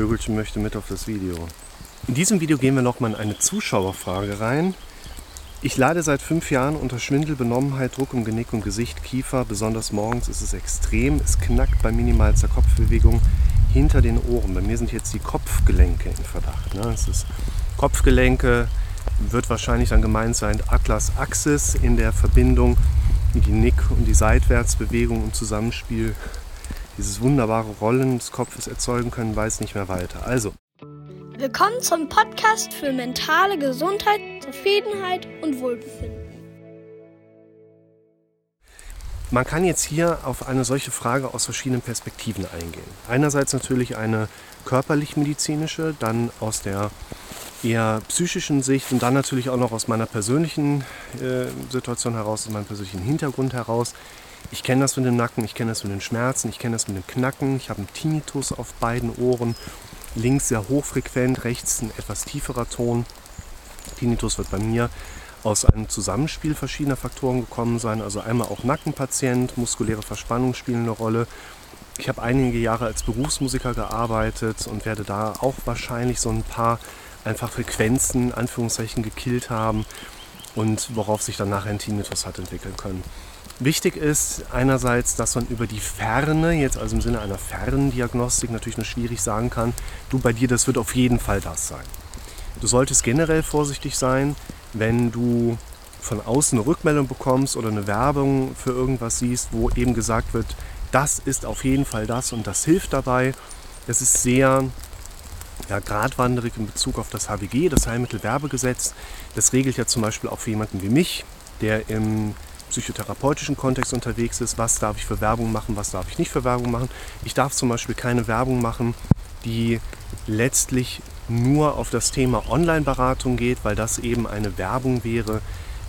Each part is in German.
Vögelchen möchte mit auf das Video. In diesem Video gehen wir nochmal in eine Zuschauerfrage rein. Ich leide seit fünf Jahren unter Schwindel, Benommenheit, Druck im Genick und Gesicht, Kiefer. Besonders morgens ist es extrem. Es knackt bei minimalster Kopfbewegung hinter den Ohren. Bei mir sind jetzt die Kopfgelenke in Verdacht. Ne? Es ist Kopfgelenke, wird wahrscheinlich dann gemeint sein Atlas Axis in der Verbindung, die Nick- und die Seitwärtsbewegung im Zusammenspiel dieses wunderbare Rollen des Kopfes erzeugen können, weiß nicht mehr weiter. Also. Willkommen zum Podcast für mentale Gesundheit, Zufriedenheit und Wohlbefinden. Man kann jetzt hier auf eine solche Frage aus verschiedenen Perspektiven eingehen. Einerseits natürlich eine körperlich-medizinische, dann aus der eher psychischen Sicht und dann natürlich auch noch aus meiner persönlichen äh, Situation heraus, aus meinem persönlichen Hintergrund heraus. Ich kenne das mit dem Nacken, ich kenne das mit den Schmerzen, ich kenne das mit dem Knacken. Ich habe einen Tinnitus auf beiden Ohren. Links sehr hochfrequent, rechts ein etwas tieferer Ton. Tinnitus wird bei mir aus einem Zusammenspiel verschiedener Faktoren gekommen sein. Also einmal auch Nackenpatient, muskuläre Verspannung spielen eine Rolle. Ich habe einige Jahre als Berufsmusiker gearbeitet und werde da auch wahrscheinlich so ein paar einfach Frequenzen, Anführungszeichen, gekillt haben und worauf sich dann nachher ein Tinnitus hat entwickeln können. Wichtig ist einerseits, dass man über die Ferne, jetzt also im Sinne einer Ferndiagnostik, natürlich nur schwierig sagen kann, du bei dir, das wird auf jeden Fall das sein. Du solltest generell vorsichtig sein, wenn du von außen eine Rückmeldung bekommst oder eine Werbung für irgendwas siehst, wo eben gesagt wird, das ist auf jeden Fall das und das hilft dabei. Das ist sehr ja, geradwanderig in Bezug auf das HWG, das Heilmittelwerbegesetz. Das regelt ja zum Beispiel auch für jemanden wie mich, der im psychotherapeutischen Kontext unterwegs ist, was darf ich für Werbung machen, was darf ich nicht für Werbung machen. Ich darf zum Beispiel keine Werbung machen, die letztlich nur auf das Thema Online-Beratung geht, weil das eben eine Werbung wäre,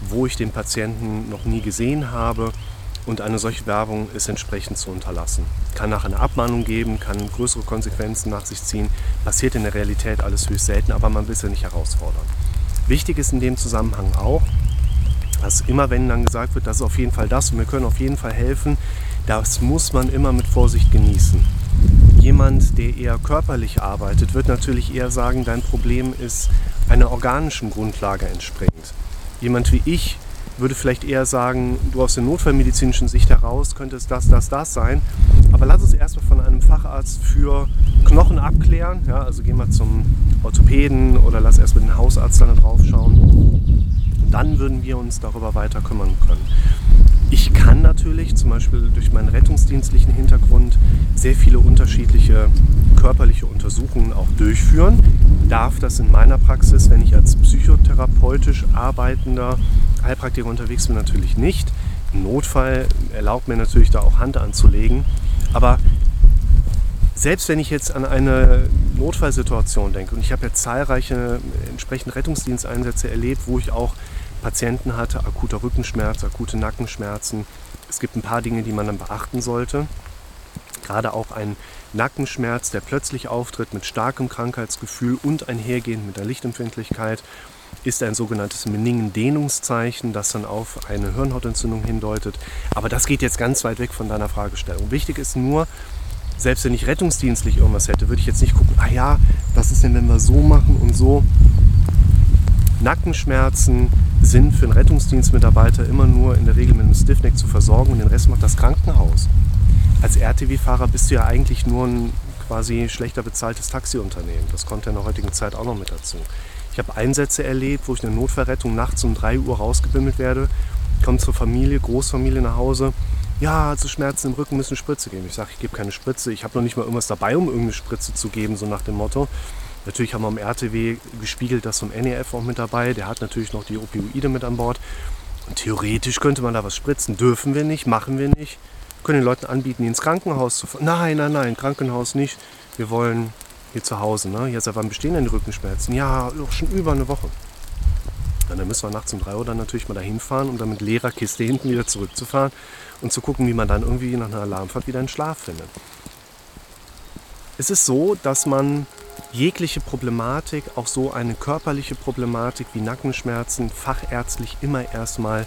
wo ich den Patienten noch nie gesehen habe und eine solche Werbung ist entsprechend zu unterlassen. Kann nachher eine Abmahnung geben, kann größere Konsequenzen nach sich ziehen. Passiert in der Realität alles höchst selten, aber man will es ja nicht herausfordern. Wichtig ist in dem Zusammenhang auch, dass immer wenn dann gesagt wird, das ist auf jeden Fall das und wir können auf jeden Fall helfen, das muss man immer mit Vorsicht genießen. Jemand, der eher körperlich arbeitet, wird natürlich eher sagen, dein Problem ist einer organischen Grundlage entspringend. Jemand wie ich, würde vielleicht eher sagen, du aus der notfallmedizinischen Sicht heraus könnte es das, das, das sein. Aber lass es erstmal von einem Facharzt für Knochen abklären. Ja, also geh mal zum Orthopäden oder lass erstmal den Hausarzt dann drauf schauen. Dann würden wir uns darüber weiter kümmern können. Ich kann natürlich zum Beispiel durch meinen rettungsdienstlichen Hintergrund sehr viele unterschiedliche körperliche Untersuchungen auch durchführen. Darf das in meiner Praxis, wenn ich als psychotherapeutisch arbeitender Heilpraktiker unterwegs bin, natürlich nicht. Im Notfall erlaubt mir natürlich da auch Hand anzulegen. Aber selbst wenn ich jetzt an eine Notfallsituation denke und ich habe jetzt zahlreiche entsprechende Rettungsdiensteinsätze erlebt, wo ich auch Patienten hatte, akuter Rückenschmerz, akute Nackenschmerzen. Es gibt ein paar Dinge, die man dann beachten sollte. Gerade auch ein Nackenschmerz, der plötzlich auftritt mit starkem Krankheitsgefühl und einhergehend mit der Lichtempfindlichkeit, ist ein sogenanntes Meningen-Dehnungszeichen, das dann auf eine Hirnhautentzündung hindeutet. Aber das geht jetzt ganz weit weg von deiner Fragestellung. Wichtig ist nur, selbst wenn ich rettungsdienstlich irgendwas hätte, würde ich jetzt nicht gucken, ah ja, was ist denn, wenn wir so machen und so. Nackenschmerzen sind für einen Rettungsdienstmitarbeiter immer nur in der Regel mit einem Stiffneck zu versorgen und den Rest macht das Krankenhaus. Als RTW-Fahrer bist du ja eigentlich nur ein quasi schlechter bezahltes Taxiunternehmen. Das kommt ja in der heutigen Zeit auch noch mit dazu. Ich habe Einsätze erlebt, wo ich eine Notverrettung nachts um 3 Uhr rausgebimmelt werde, komme zur Familie, Großfamilie nach Hause. Ja, also Schmerzen im Rücken müssen Spritze geben. Ich sage, ich gebe keine Spritze. Ich habe noch nicht mal irgendwas dabei, um irgendeine Spritze zu geben, so nach dem Motto. Natürlich haben wir am RTW gespiegelt, das vom NEF auch mit dabei. Der hat natürlich noch die Opioide mit an Bord. Und theoretisch könnte man da was spritzen. Dürfen wir nicht, machen wir nicht. Können den Leuten anbieten, ins Krankenhaus zu fahren. Nein, nein, nein, Krankenhaus nicht. Wir wollen hier zu Hause. Ne? Ja, seit wann bestehen denn die Rückenschmerzen? Ja, doch schon über eine Woche. Und dann müssen wir nachts um 3 Uhr dann natürlich mal dahin fahren, um dann mit leerer Kiste hinten wieder zurückzufahren und zu gucken, wie man dann irgendwie nach einer Alarmfahrt wieder einen Schlaf findet. Es ist so, dass man jegliche Problematik, auch so eine körperliche Problematik wie Nackenschmerzen, fachärztlich immer erstmal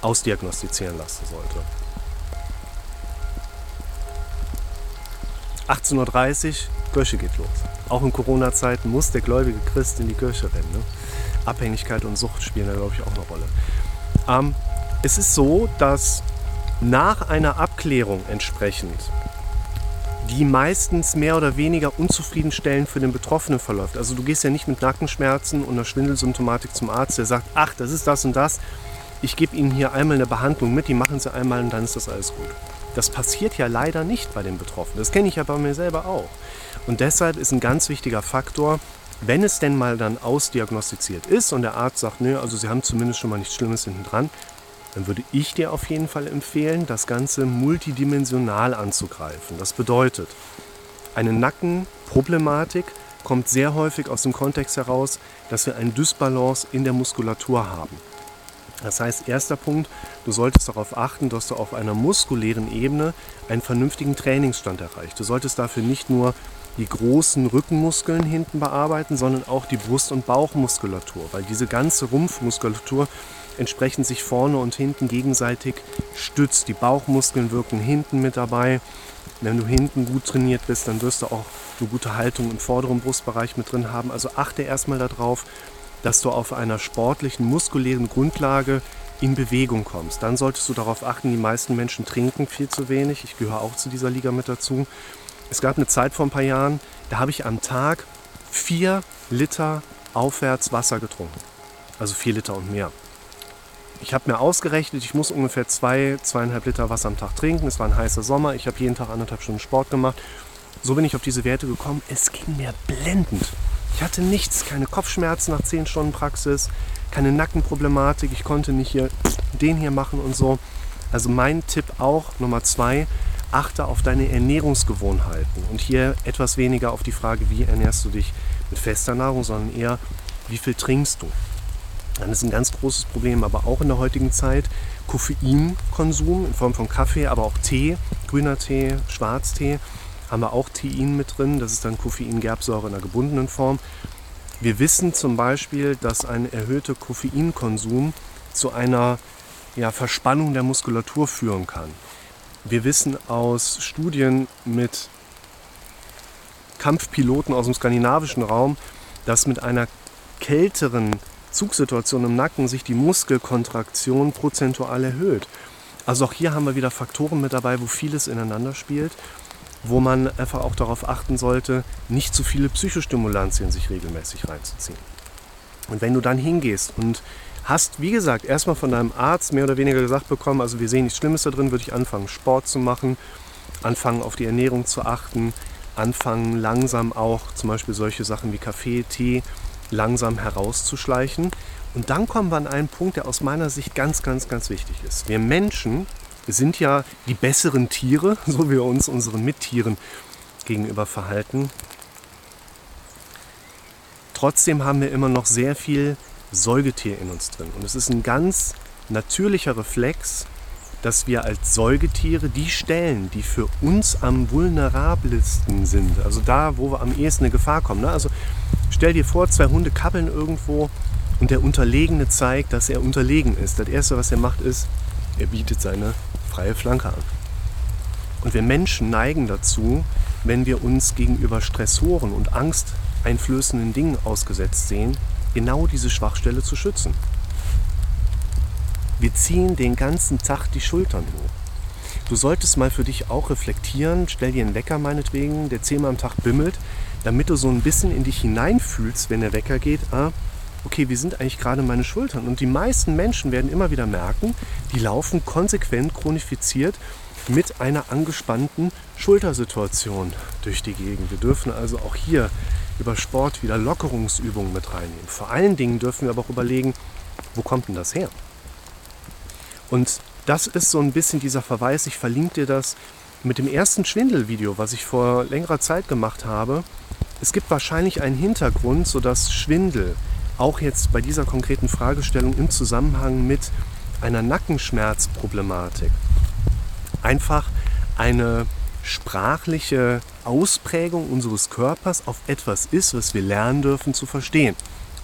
ausdiagnostizieren lassen sollte. 18.30 Uhr Kirche geht los. Auch in Corona-Zeiten muss der gläubige Christ in die Kirche rennen. Ne? Abhängigkeit und Sucht spielen da, glaube ich, auch eine Rolle. Ähm, es ist so, dass nach einer Abklärung entsprechend, die meistens mehr oder weniger unzufriedenstellend für den Betroffenen verläuft. Also du gehst ja nicht mit Nackenschmerzen und einer Schwindelsymptomatik zum Arzt, der sagt, ach, das ist das und das. Ich gebe Ihnen hier einmal eine Behandlung mit, die machen Sie einmal und dann ist das alles gut. Das passiert ja leider nicht bei den Betroffenen. Das kenne ich ja bei mir selber auch. Und deshalb ist ein ganz wichtiger Faktor, wenn es denn mal dann ausdiagnostiziert ist und der Arzt sagt, nö, also Sie haben zumindest schon mal nichts Schlimmes hinten dran, dann würde ich dir auf jeden Fall empfehlen, das Ganze multidimensional anzugreifen. Das bedeutet, eine Nackenproblematik kommt sehr häufig aus dem Kontext heraus, dass wir eine Dysbalance in der Muskulatur haben. Das heißt, erster Punkt, du solltest darauf achten, dass du auf einer muskulären Ebene einen vernünftigen Trainingsstand erreichst. Du solltest dafür nicht nur die großen Rückenmuskeln hinten bearbeiten, sondern auch die Brust- und Bauchmuskulatur, weil diese ganze Rumpfmuskulatur entsprechend sich vorne und hinten gegenseitig stützt. Die Bauchmuskeln wirken hinten mit dabei. Wenn du hinten gut trainiert bist, dann wirst du auch eine gute Haltung im vorderen Brustbereich mit drin haben. Also achte erstmal darauf, dass du auf einer sportlichen, muskulären Grundlage in Bewegung kommst. Dann solltest du darauf achten, die meisten Menschen trinken viel zu wenig. Ich gehöre auch zu dieser Liga mit dazu. Es gab eine Zeit vor ein paar Jahren, da habe ich am Tag vier Liter aufwärts Wasser getrunken. Also vier Liter und mehr. Ich habe mir ausgerechnet, ich muss ungefähr zwei, zweieinhalb Liter Wasser am Tag trinken. Es war ein heißer Sommer. Ich habe jeden Tag anderthalb Stunden Sport gemacht. So bin ich auf diese Werte gekommen. Es ging mir blendend. Ich hatte nichts, keine Kopfschmerzen nach zehn Stunden Praxis, keine Nackenproblematik. Ich konnte nicht hier den hier machen und so. Also mein Tipp auch, Nummer zwei, achte auf deine Ernährungsgewohnheiten und hier etwas weniger auf die Frage, wie ernährst du dich mit fester Nahrung, sondern eher, wie viel trinkst du. Dann ist ein ganz großes Problem, aber auch in der heutigen Zeit, Koffeinkonsum in Form von Kaffee, aber auch Tee, grüner Tee, Schwarztee, haben wir auch Tein mit drin. Das ist dann Koffeingerbsäure in einer gebundenen Form. Wir wissen zum Beispiel, dass ein erhöhter Koffeinkonsum zu einer ja, Verspannung der Muskulatur führen kann. Wir wissen aus Studien mit Kampfpiloten aus dem skandinavischen Raum, dass mit einer kälteren Zugsituation im Nacken sich die Muskelkontraktion prozentual erhöht. Also auch hier haben wir wieder Faktoren mit dabei, wo vieles ineinander spielt, wo man einfach auch darauf achten sollte, nicht zu viele Psychostimulantien sich regelmäßig reinzuziehen. Und wenn du dann hingehst und hast, wie gesagt, erstmal von deinem Arzt mehr oder weniger gesagt bekommen, also wir sehen nichts Schlimmes da drin, würde ich anfangen, Sport zu machen, anfangen, auf die Ernährung zu achten, anfangen, langsam auch zum Beispiel solche Sachen wie Kaffee, Tee langsam herauszuschleichen. Und dann kommen wir an einen Punkt, der aus meiner Sicht ganz, ganz, ganz wichtig ist. Wir Menschen sind ja die besseren Tiere, so wie wir uns unseren Mittieren gegenüber verhalten. Trotzdem haben wir immer noch sehr viel Säugetier in uns drin. Und es ist ein ganz natürlicher Reflex, dass wir als Säugetiere die Stellen, die für uns am vulnerabelsten sind, also da, wo wir am ehesten in Gefahr kommen. Ne? Also stell dir vor, zwei Hunde kappeln irgendwo und der Unterlegene zeigt, dass er unterlegen ist. Das Erste, was er macht, ist, er bietet seine freie Flanke an. Und wir Menschen neigen dazu, wenn wir uns gegenüber Stressoren und angsteinflößenden Dingen ausgesetzt sehen, genau diese Schwachstelle zu schützen. Wir ziehen den ganzen Tag die Schultern hoch. Du solltest mal für dich auch reflektieren, stell dir einen Wecker meinetwegen, der zehnmal am Tag bimmelt, damit du so ein bisschen in dich hineinfühlst, wenn der Wecker geht, ah, okay, wie sind eigentlich gerade meine Schultern? Und die meisten Menschen werden immer wieder merken, die laufen konsequent chronifiziert mit einer angespannten Schultersituation durch die Gegend. Wir dürfen also auch hier über Sport wieder Lockerungsübungen mit reinnehmen. Vor allen Dingen dürfen wir aber auch überlegen, wo kommt denn das her? Und das ist so ein bisschen dieser Verweis, ich verlinke dir das mit dem ersten Schwindelvideo, was ich vor längerer Zeit gemacht habe. Es gibt wahrscheinlich einen Hintergrund, sodass Schwindel auch jetzt bei dieser konkreten Fragestellung im Zusammenhang mit einer Nackenschmerzproblematik einfach eine sprachliche Ausprägung unseres Körpers auf etwas ist, was wir lernen dürfen zu verstehen.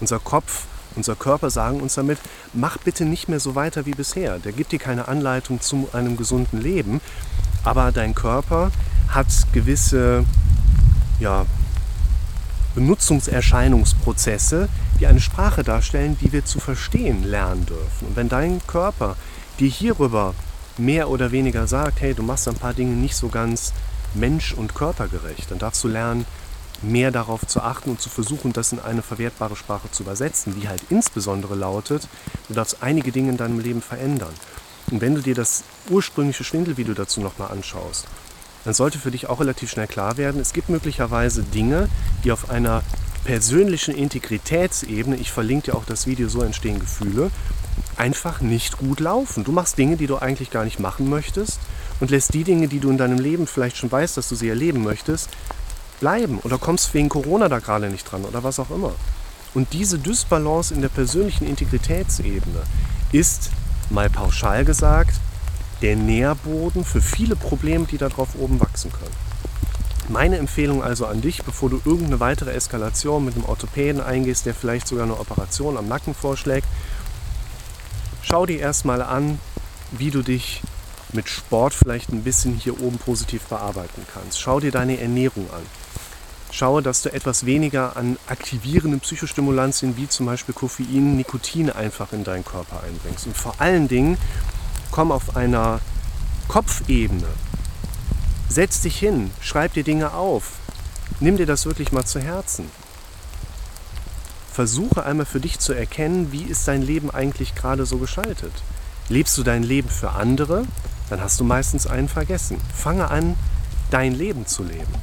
Unser Kopf, unser Körper sagen uns damit, mach bitte nicht mehr so weiter wie bisher. Der gibt dir keine Anleitung zu einem gesunden Leben, aber dein Körper hat gewisse ja, Benutzungserscheinungsprozesse, die eine Sprache darstellen, die wir zu verstehen lernen dürfen. Und wenn dein Körper dir hierüber mehr oder weniger sagt, hey, du machst ein paar Dinge nicht so ganz mensch- und körpergerecht, dann darfst du lernen, mehr darauf zu achten und zu versuchen, das in eine verwertbare Sprache zu übersetzen, die halt insbesondere lautet, du darfst einige Dinge in deinem Leben verändern. Und wenn du dir das ursprüngliche Schwindelvideo dazu nochmal anschaust, dann sollte für dich auch relativ schnell klar werden, es gibt möglicherweise Dinge, die auf einer persönlichen Integritätsebene, ich verlinke dir auch das Video, so entstehen Gefühle, einfach nicht gut laufen. Du machst Dinge, die du eigentlich gar nicht machen möchtest und lässt die Dinge, die du in deinem Leben vielleicht schon weißt, dass du sie erleben möchtest, bleiben oder kommst wegen Corona da gerade nicht dran oder was auch immer. Und diese Dysbalance in der persönlichen Integritätsebene ist, mal pauschal gesagt, der Nährboden für viele Probleme, die da drauf oben wachsen können. Meine Empfehlung also an dich, bevor du irgendeine weitere Eskalation mit einem Orthopäden eingehst, der vielleicht sogar eine Operation am Nacken vorschlägt, schau dir erstmal an, wie du dich mit Sport vielleicht ein bisschen hier oben positiv bearbeiten kannst. Schau dir deine Ernährung an. Schaue, dass du etwas weniger an aktivierenden Psychostimulantien wie zum Beispiel Koffein, Nikotin einfach in deinen Körper einbringst. Und vor allen Dingen komm auf einer Kopfebene. Setz dich hin, schreib dir Dinge auf. Nimm dir das wirklich mal zu Herzen. Versuche einmal für dich zu erkennen, wie ist dein Leben eigentlich gerade so geschaltet. Lebst du dein Leben für andere, dann hast du meistens einen vergessen. Fange an, dein Leben zu leben.